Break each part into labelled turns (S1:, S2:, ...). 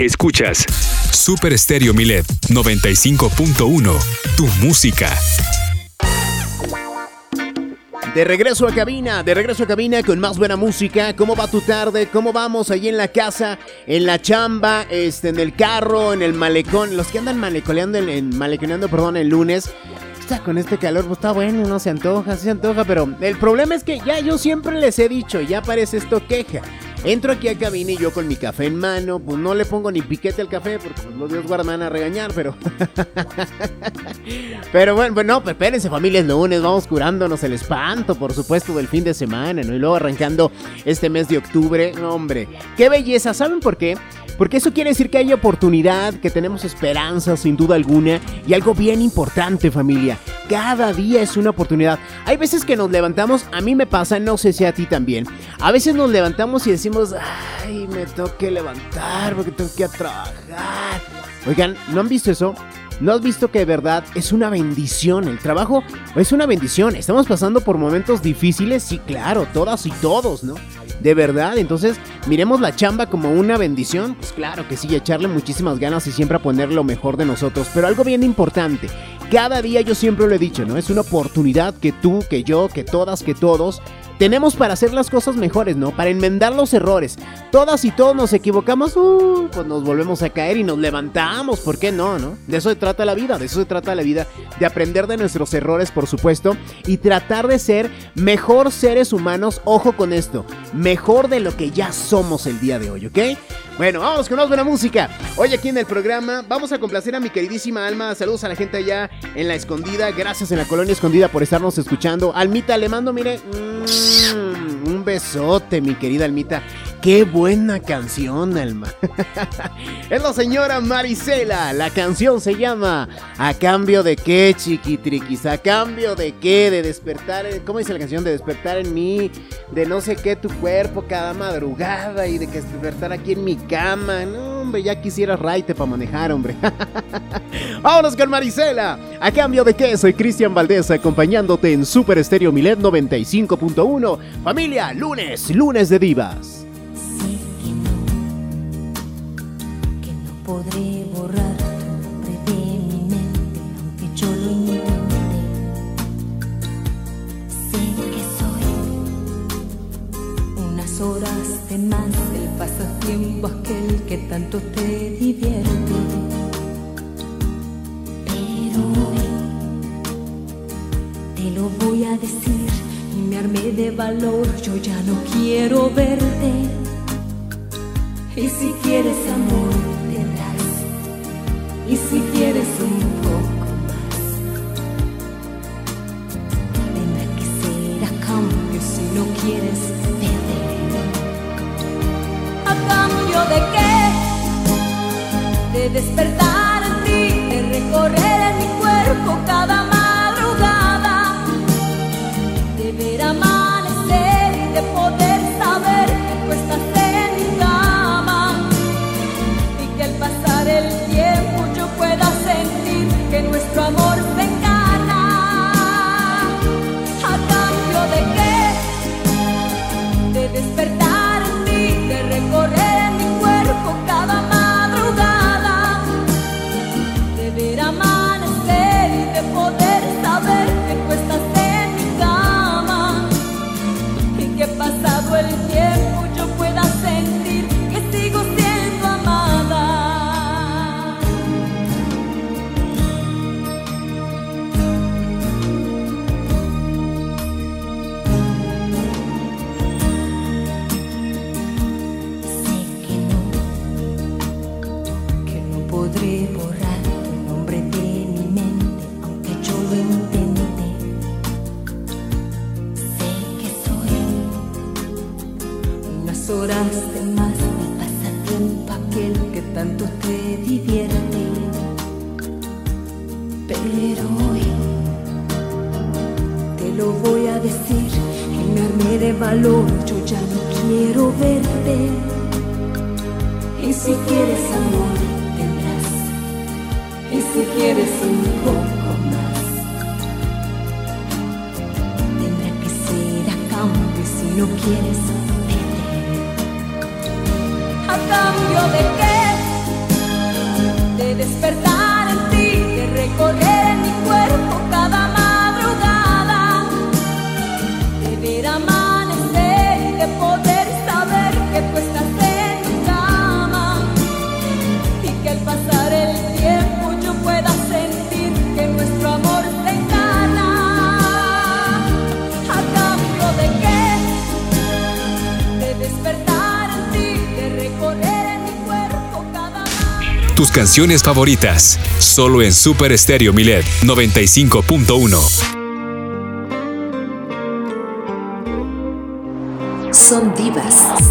S1: Escuchas Super Estéreo Milet 95.1. Tu música.
S2: De regreso a cabina, de regreso a cabina con más buena música. ¿Cómo va tu tarde? ¿Cómo vamos allí en la casa, en la chamba, este, en el carro, en el malecón? Los que andan malecoleando, en, maleconeando, perdón, el lunes. Está con este calor, pues está bueno, no se antoja, se antoja, pero el problema es que ya yo siempre les he dicho, ya parece esto queja. Entro aquí a cabina y yo con mi café en mano, pues no le pongo ni piquete al café porque pues, los dios guardan a regañar, pero... pero bueno, bueno, no, espérense familia, es lunes, vamos curándonos el espanto, por supuesto, del fin de semana, ¿no? Y luego arrancando este mes de octubre, hombre, qué belleza, ¿saben por qué? Porque eso quiere decir que hay oportunidad, que tenemos esperanza sin duda alguna y algo bien importante familia, cada día es una oportunidad. Hay veces que nos levantamos, a mí me pasa, no sé si a ti también, a veces nos levantamos y decimos, ay, me tengo levantar porque tengo que trabajar. Oigan, ¿no han visto eso? ¿No has visto que de verdad es una bendición? El trabajo es una bendición. Estamos pasando por momentos difíciles, sí, claro, todas y todos, ¿no? De verdad, entonces miremos la chamba como una bendición. Pues claro que sí, echarle muchísimas ganas y siempre a poner lo mejor de nosotros. Pero algo bien importante, cada día yo siempre lo he dicho, ¿no? Es una oportunidad que tú, que yo, que todas, que todos tenemos para hacer las cosas mejores, ¿no? Para enmendar los errores. Todas y todos nos equivocamos, uh, pues nos volvemos a caer y nos levantamos, ¿por qué no, no? De eso se trata la vida, de eso se trata la vida, de aprender de nuestros errores, por supuesto, y tratar de ser mejor seres humanos, ojo con esto, mejor de lo que ya somos el día de hoy, ¿ok? Bueno, vamos con más buena música. Hoy aquí en el programa vamos a complacer a mi queridísima Alma. Saludos a la gente allá en la escondida. Gracias en la colonia escondida por estarnos escuchando. Almita, le mando, mire, mm, un besote, mi querida Almita. Qué buena canción, Alma. es la señora Marisela. La canción se llama ¿A cambio de qué, chiquitriquis? ¿A cambio de qué? De despertar. ¿Cómo dice la canción? De despertar en mí. De no sé qué tu cuerpo cada madrugada. Y de que despertar aquí en mi cama. No, hombre, ya quisiera raite para manejar, hombre. Vámonos con Marisela. ¿A cambio de qué? Soy Cristian Valdés acompañándote en Super Estéreo Milet 95.1. Familia, lunes, lunes de divas.
S3: Podré borrar tu nombre de mi mente, aunque yo lo intente. Sé que soy unas horas de más del pasatiempo aquel que tanto te divierte. Pero hoy te lo voy a decir y me armé de valor, yo ya no quiero verte. Y si quieres amor, y si quieres un poco más, tendrá que ser a cambio si no quieres perder. ¿A cambio de qué? De despertar en ti, de recorrer en mi cuerpo cada madrugada,
S1: tus canciones favoritas, solo en Super Estéreo Milet 95.1.
S4: Son divas.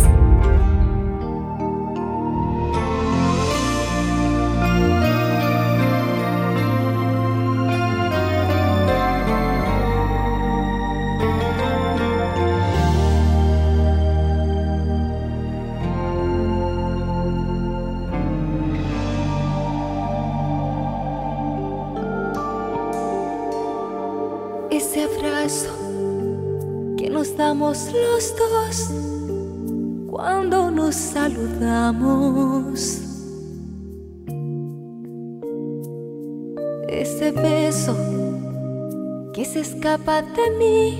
S5: Que se escapa de mí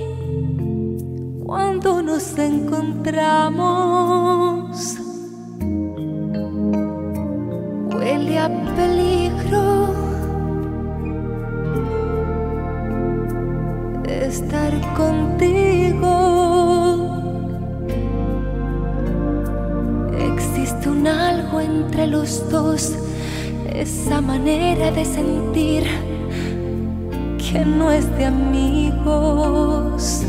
S5: cuando nos encontramos. Huele a peligro estar contigo. Existe un algo entre los dos, esa manera de sentir que no es de amigos.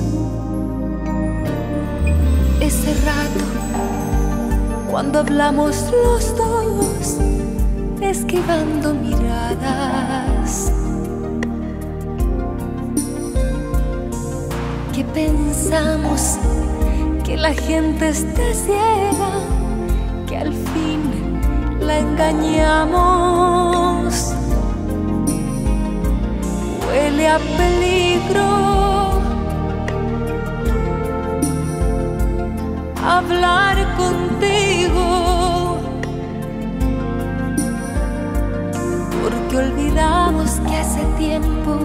S5: Ese rato, cuando hablamos los dos, esquivando miradas. que pensamos que la gente está ciega, que al fin la engañamos. Huele a peligro. Hablar contigo, porque olvidamos que hace tiempo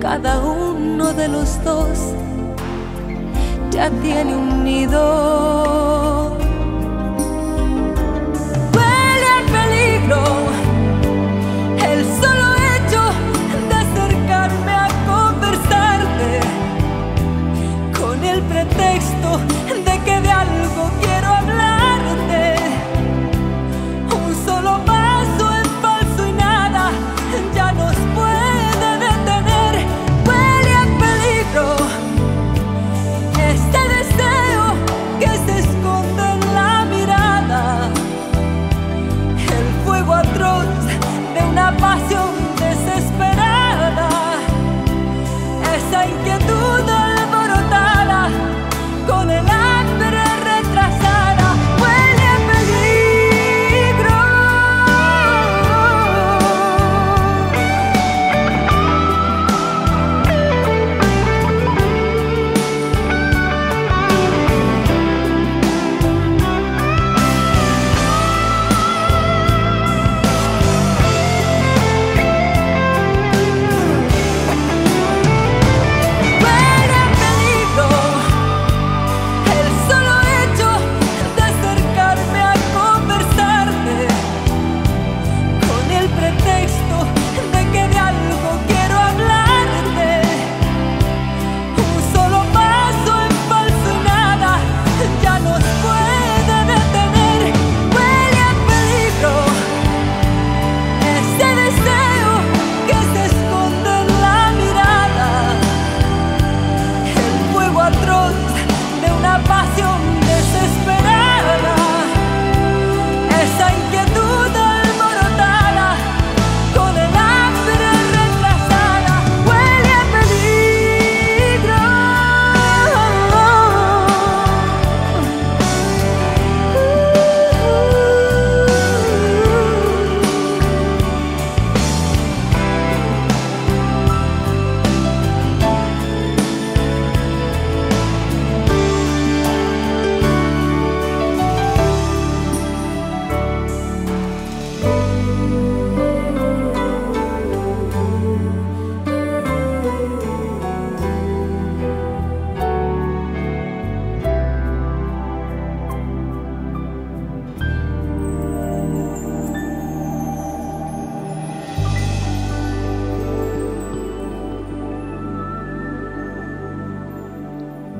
S5: cada uno de los dos ya tiene un nido. Huele a peligro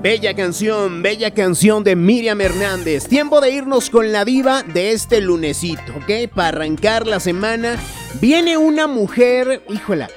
S2: Bella canción, bella canción de Miriam Hernández. Tiempo de irnos con la diva de este lunesito, ¿ok? Para arrancar la semana. Viene una mujer, híjola,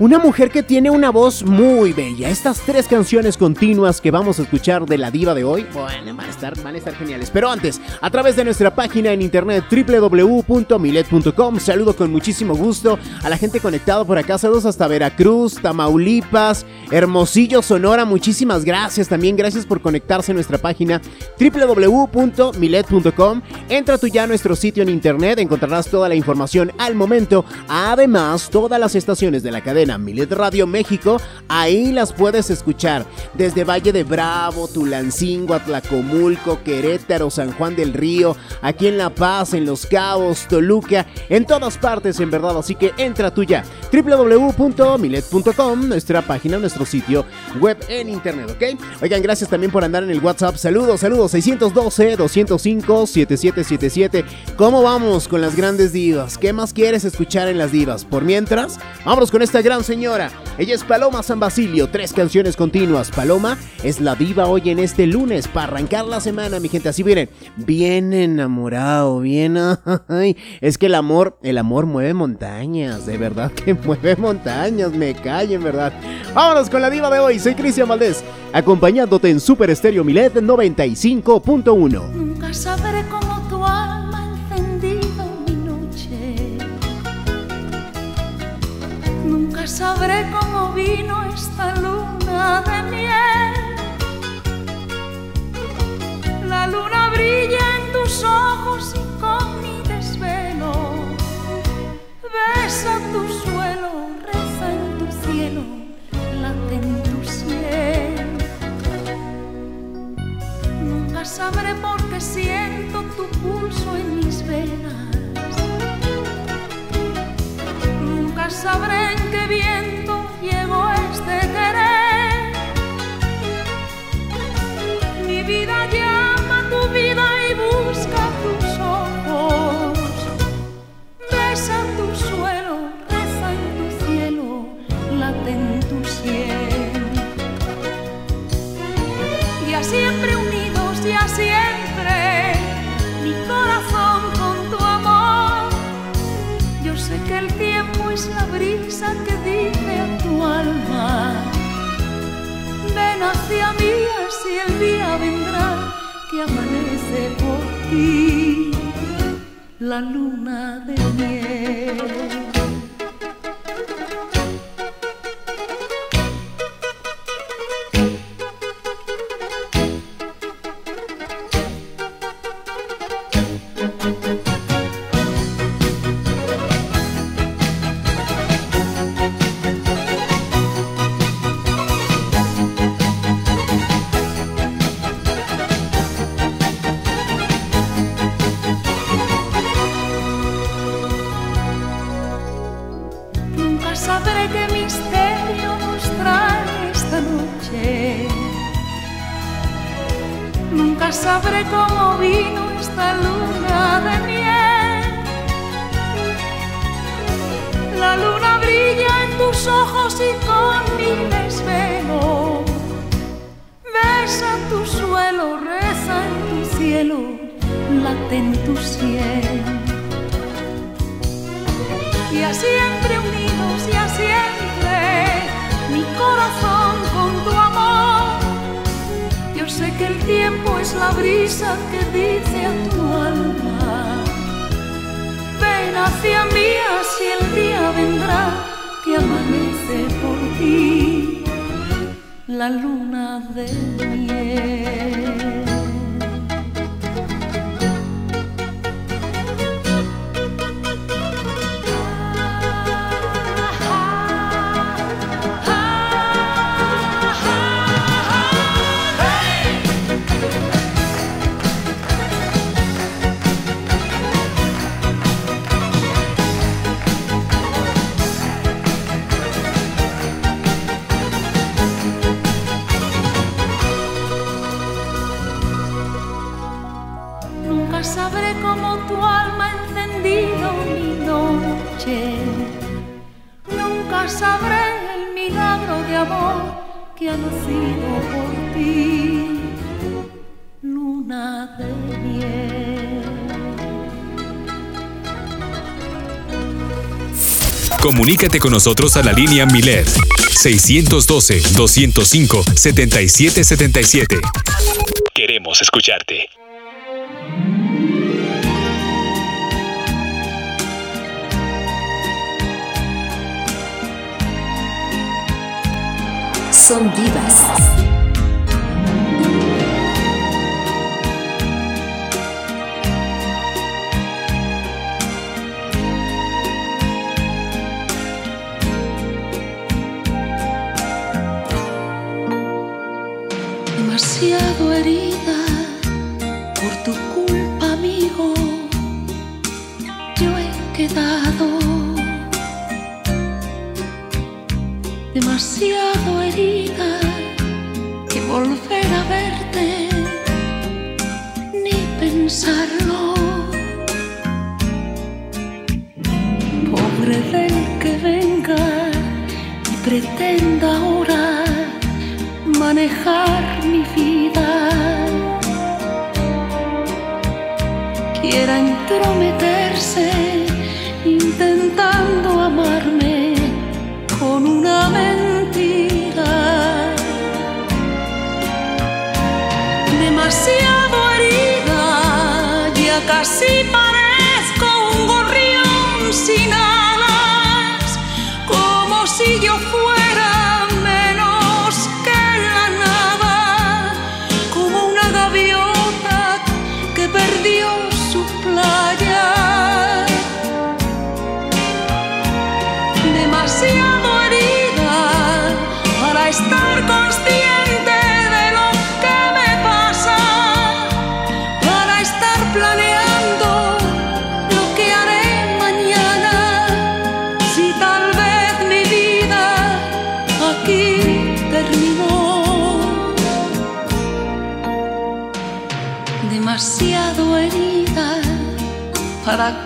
S2: una mujer que tiene una voz muy bella. Estas tres canciones continuas que vamos a escuchar de la diva de hoy, bueno, van a estar, van a estar geniales. Pero antes, a través de nuestra página en internet www.milet.com, saludo con muchísimo gusto a la gente conectada por acá. Saludos hasta Veracruz, Tamaulipas, Hermosillo, Sonora. Muchísimas gracias también. Gracias por conectarse a nuestra página www.milet.com. Entra tú ya a nuestro sitio en internet, encontrarás toda la información al momento. Además, todas las estaciones de la cadena Milet Radio México, ahí las puedes escuchar desde Valle de Bravo, Tulancingo, Atlacomulco, Querétaro, San Juan del Río, aquí en La Paz, en Los Cabos, Toluca, en todas partes en verdad, así que entra tú ya, www.milet.com, nuestra página, nuestro sitio web en internet, ¿ok? Oigan, gracias también por andar en el WhatsApp, saludos, saludos, 612-205-7777, ¿cómo vamos con las grandes divas? ¿Qué más quieres escuchar en las divas? Por mientras, vámonos con esta gran señora. Ella es Paloma San Basilio, tres canciones continuas. Paloma es la diva hoy en este lunes para arrancar la semana, mi gente. Así vienen, bien enamorado, bien. Es que el amor, el amor mueve montañas, de verdad que mueve montañas, me callen, verdad. Vámonos con la diva de hoy, soy Cristian Valdés, acompañándote en Super Estéreo Milet 95.1.
S6: Nunca sabré cómo tu alma Nunca sabré cómo vino esta luna de miel. La luna brilla en tus ojos y con mi desvelo. Besa tu suelo, reza en tu cielo, late en tu cielo. Nunca sabré por qué siento tu pulso en mis venas. Sabré en qué viento llegó este querer. Mi vida Sabré cómo vino esta luna de miel. La luna brilla en tus ojos y con mi desvelo. Besa tu suelo, reza en tu cielo, late en tu cielo. Y a siempre unidos y a siempre mi corazón sé que el tiempo es la brisa que dice a tu alma. Ven hacia mí, así el día vendrá que amanece por ti. La luna de miel.
S1: Comunícate con nosotros a la línea Milet 612-205-7777. Queremos escucharte.
S4: Son vivas.
S6: Y pretenda ahora manejar mi vida. Quiera entrometerse intentando amarme con una mentira. Demasiado herida, ya casi parezco un gorrión sin alas, como si yo fuera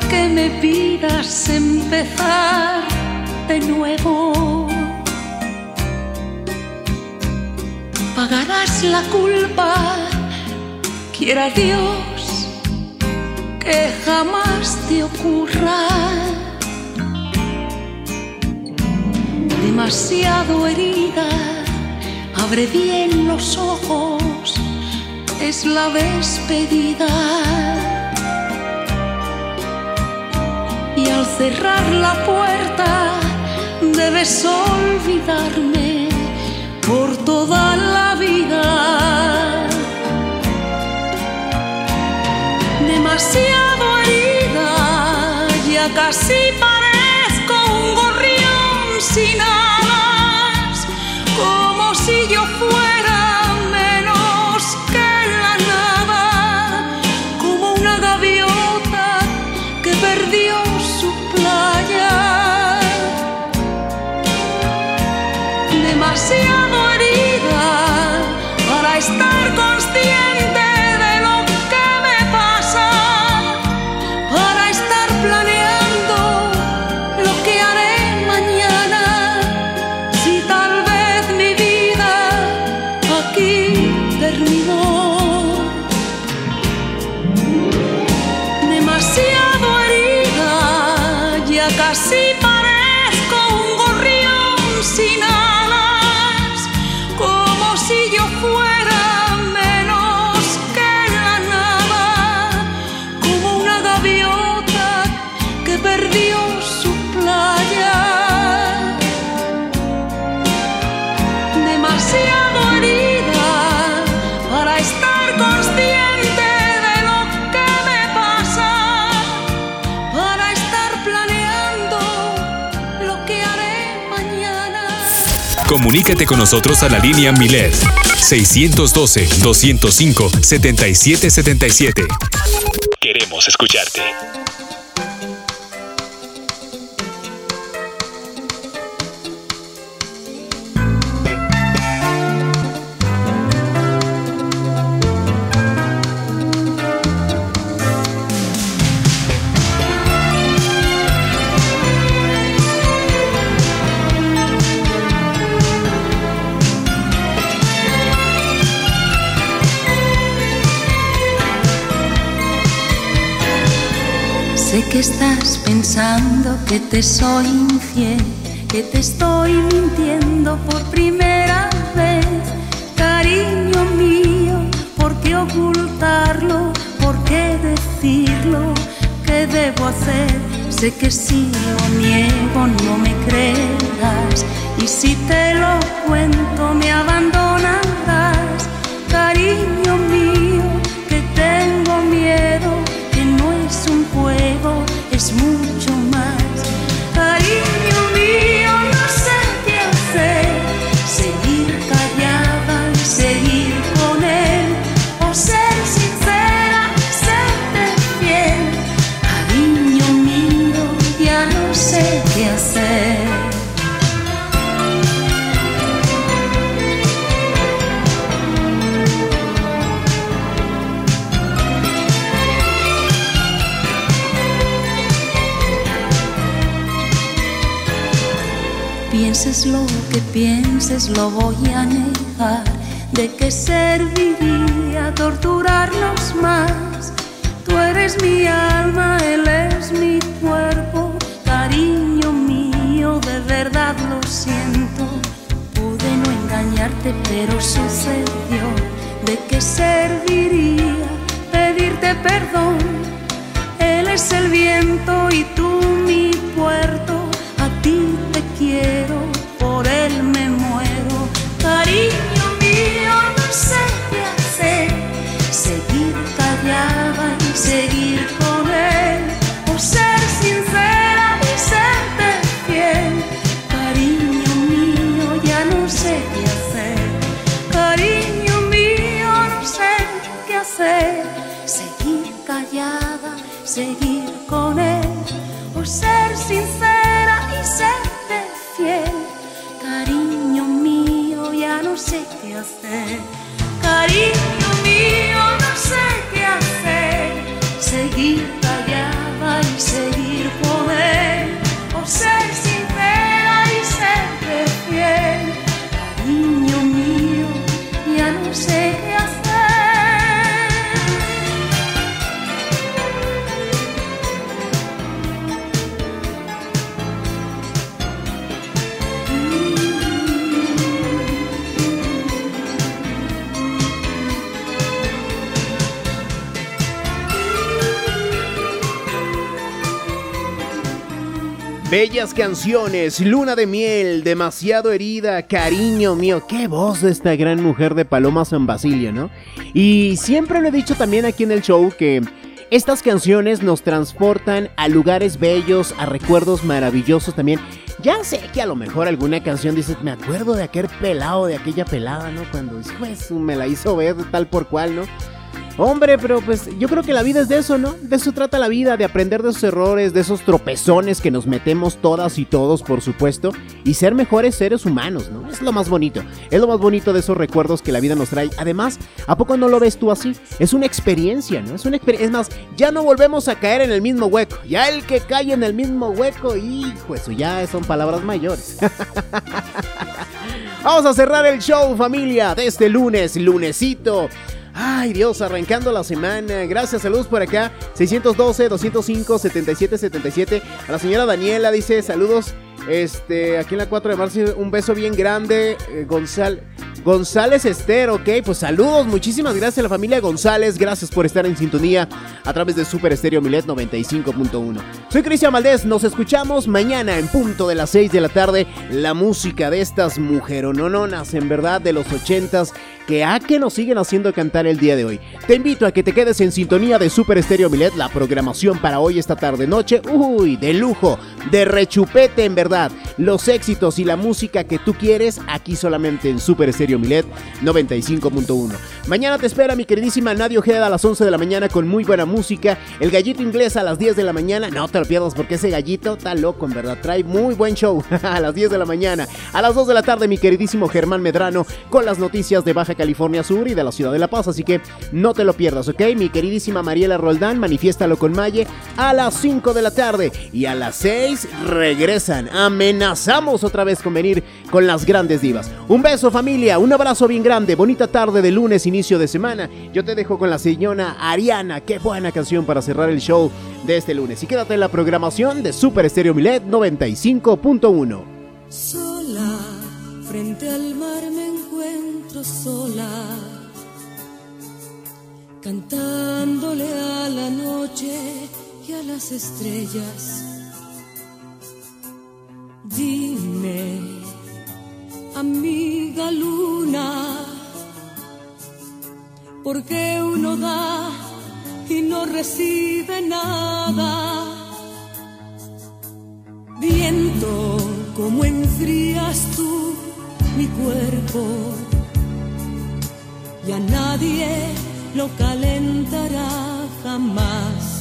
S6: que me pidas empezar de nuevo. Pagarás la culpa, quiera Dios que jamás te ocurra. Demasiado herida, abre bien los ojos, es la despedida. Cerrar la puerta debes olvidarme por toda la vida. Demasiado herida, ya casi
S1: Comunícate con nosotros a la línea Milet 612-205-7777. Queremos escucharte.
S6: Que te soy infiel, que te estoy mintiendo por primera vez. Cariño mío, ¿por qué ocultarlo? ¿Por qué decirlo? ¿Qué debo hacer? Sé que si lo niego no me creerás y si te lo cuento me abandonarás. Lo voy a negar. ¿De qué serviría torturarnos más? Tú eres mi alma, él es mi cuerpo. Cariño mío, de verdad lo siento. Pude no engañarte, pero sucedió. ¿De qué serviría pedirte perdón? Él es el viento y tú mi puerto. Seguir con él. O ser sincera y serte fiel. Cariño mío, ya no sé qué hacer. Cariño mío, no sé qué hacer. Seguir callada, seguir con él. O ser sincera y serte fiel. Cariño mío, ya no sé qué hacer.
S2: Bellas canciones, luna de miel, demasiado herida, cariño mío, qué voz de esta gran mujer de Paloma San Basilio, ¿no? Y siempre lo he dicho también aquí en el show que estas canciones nos transportan a lugares bellos, a recuerdos maravillosos también. Ya sé que a lo mejor alguna canción dices, me acuerdo de aquel pelado, de aquella pelada, ¿no? Cuando me la hizo ver tal por cual, ¿no? Hombre, pero pues yo creo que la vida es de eso, ¿no? De eso trata la vida, de aprender de esos errores, de esos tropezones que nos metemos todas y todos, por supuesto, y ser mejores seres humanos, ¿no? Es lo más bonito, es lo más bonito de esos recuerdos que la vida nos trae. Además, ¿a poco no lo ves tú así? Es una experiencia, ¿no? Es una experiencia. Es más, ya no volvemos a caer en el mismo hueco. Ya el que cae en el mismo hueco, hijo, eso ya son palabras mayores. Vamos a cerrar el show, familia, de este lunes, lunesito. Ay, Dios, arrancando la semana. Gracias, saludos por acá. 612-205-7777. A la señora Daniela dice saludos. Este, aquí en la 4 de marzo, un beso bien grande. Eh, González. González Esther, ok, pues saludos, muchísimas gracias a la familia González, gracias por estar en sintonía a través de Super Estéreo Milet 95.1. Soy Cristian Valdés, nos escuchamos mañana en punto de las 6 de la tarde, la música de estas mujeronononas, en verdad, de los 80s, que a que nos siguen haciendo cantar el día de hoy. Te invito a que te quedes en sintonía de Super Estéreo Milet, la programación para hoy, esta tarde, noche, uy, de lujo, de rechupete, en verdad, los éxitos y la música que tú quieres, aquí solamente en Super Estéreo Milet 95.1. Mañana te espera mi queridísima Nadia Ojeda a las 11 de la mañana con muy buena música. El gallito inglés a las 10 de la mañana. No te lo pierdas porque ese gallito está loco, en verdad. Trae muy buen show a las 10 de la mañana. A las 2 de la tarde, mi queridísimo Germán Medrano con las noticias de Baja California Sur y de la ciudad de La Paz. Así que no te lo pierdas, ¿ok? Mi queridísima Mariela Roldán, manifiéstalo con Maye a las 5 de la tarde. Y a las 6 regresan. Amenazamos otra vez con venir con las grandes divas. Un beso familia, un abrazo bien grande, bonita tarde de lunes, inicio de semana. Yo te dejo con la señora Ariana, qué buena canción para cerrar el show de este lunes. Y quédate en la programación de Super Estéreo Milet 95.1.
S7: Sola, frente al mar me encuentro sola, cantándole a la noche y a las estrellas. Dime, amiga luna, ¿por qué uno da y no recibe nada? Viento, como enfrías tú mi cuerpo, y a nadie lo calentará jamás.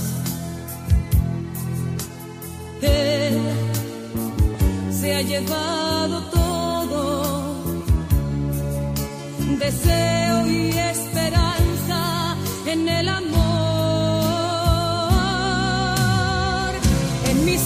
S7: Él se ha llevado todo, deseo y esperanza en el amor. En mi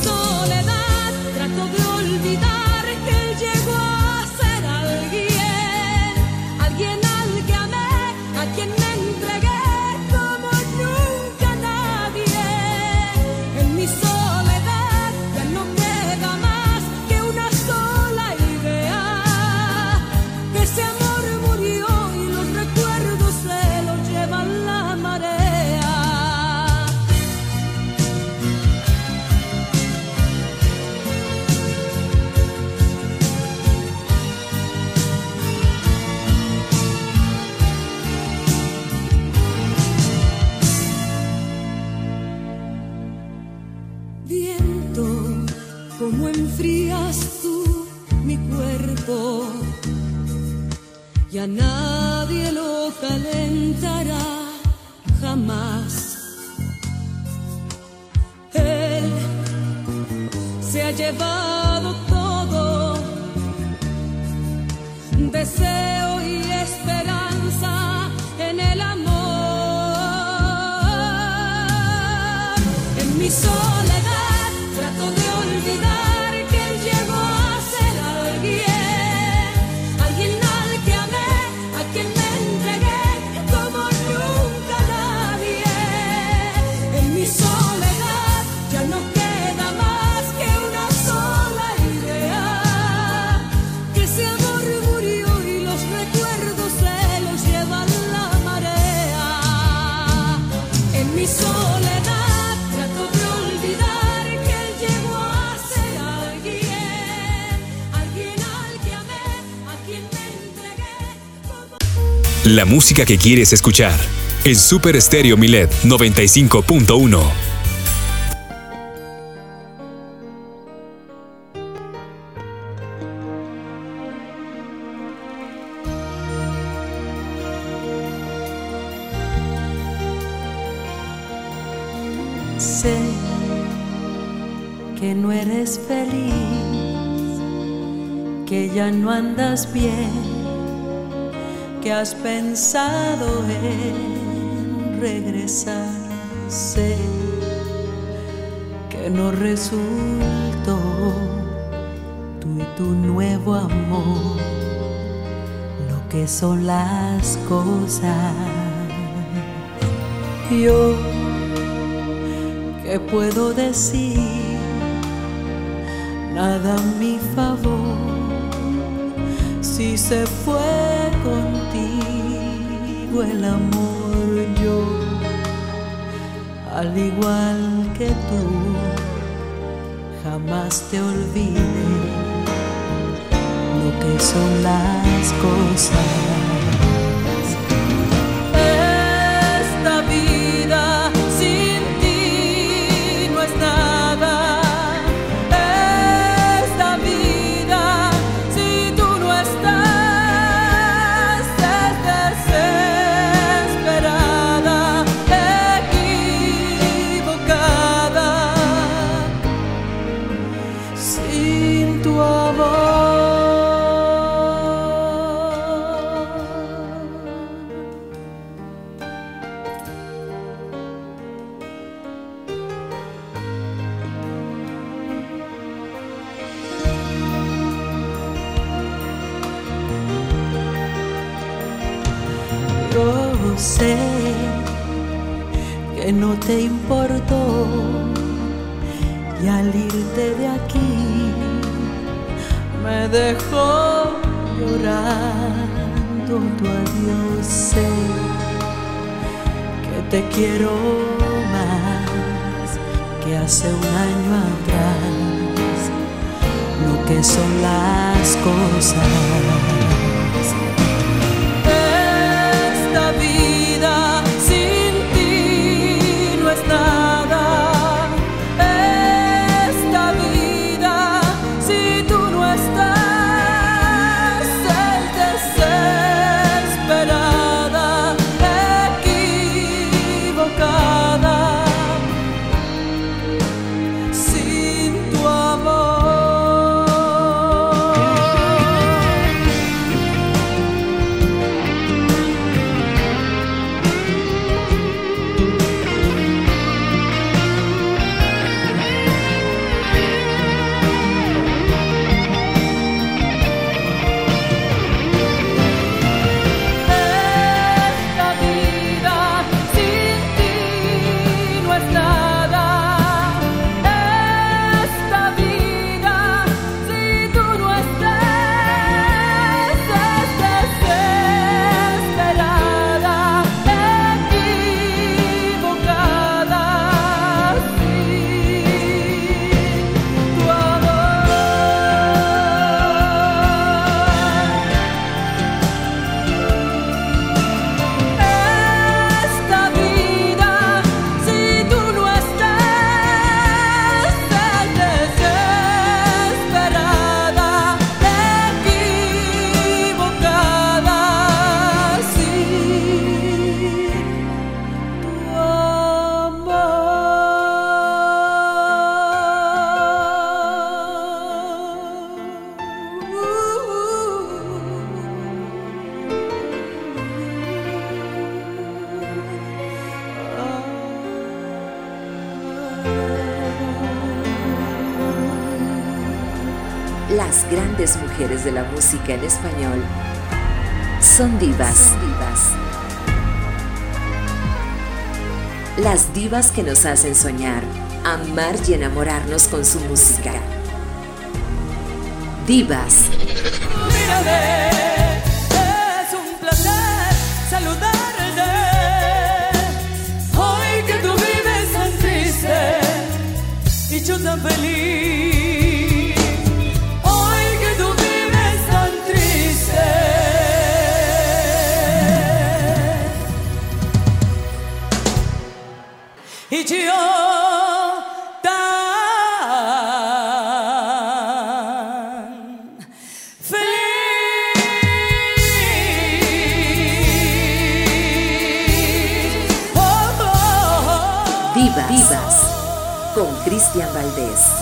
S7: nadie lo calentará jamás. Él se ha llevado La
S1: música que quieres escuchar. En Super Estéreo Milet 95.1.
S6: Sé que no eres feliz, que ya no andas bien, que has pensado en regresar. Sé que no resultó tú y tu nuevo amor lo que son las cosas. Yo ¿Qué puedo decir? Nada a mi favor. Si se fue el amor, yo, al igual que tú, jamás te olvide lo que son las cosas. Dejó llorando tu adiós. Sé que te quiero más que hace un año atrás, lo que son las cosas.
S4: De la música en español son divas. Las divas que nos hacen soñar, amar y enamorarnos con su música. Divas.
S7: es un placer saludarte. Hoy que tú vives tan triste y yo tan feliz.
S4: Cristian Valdés.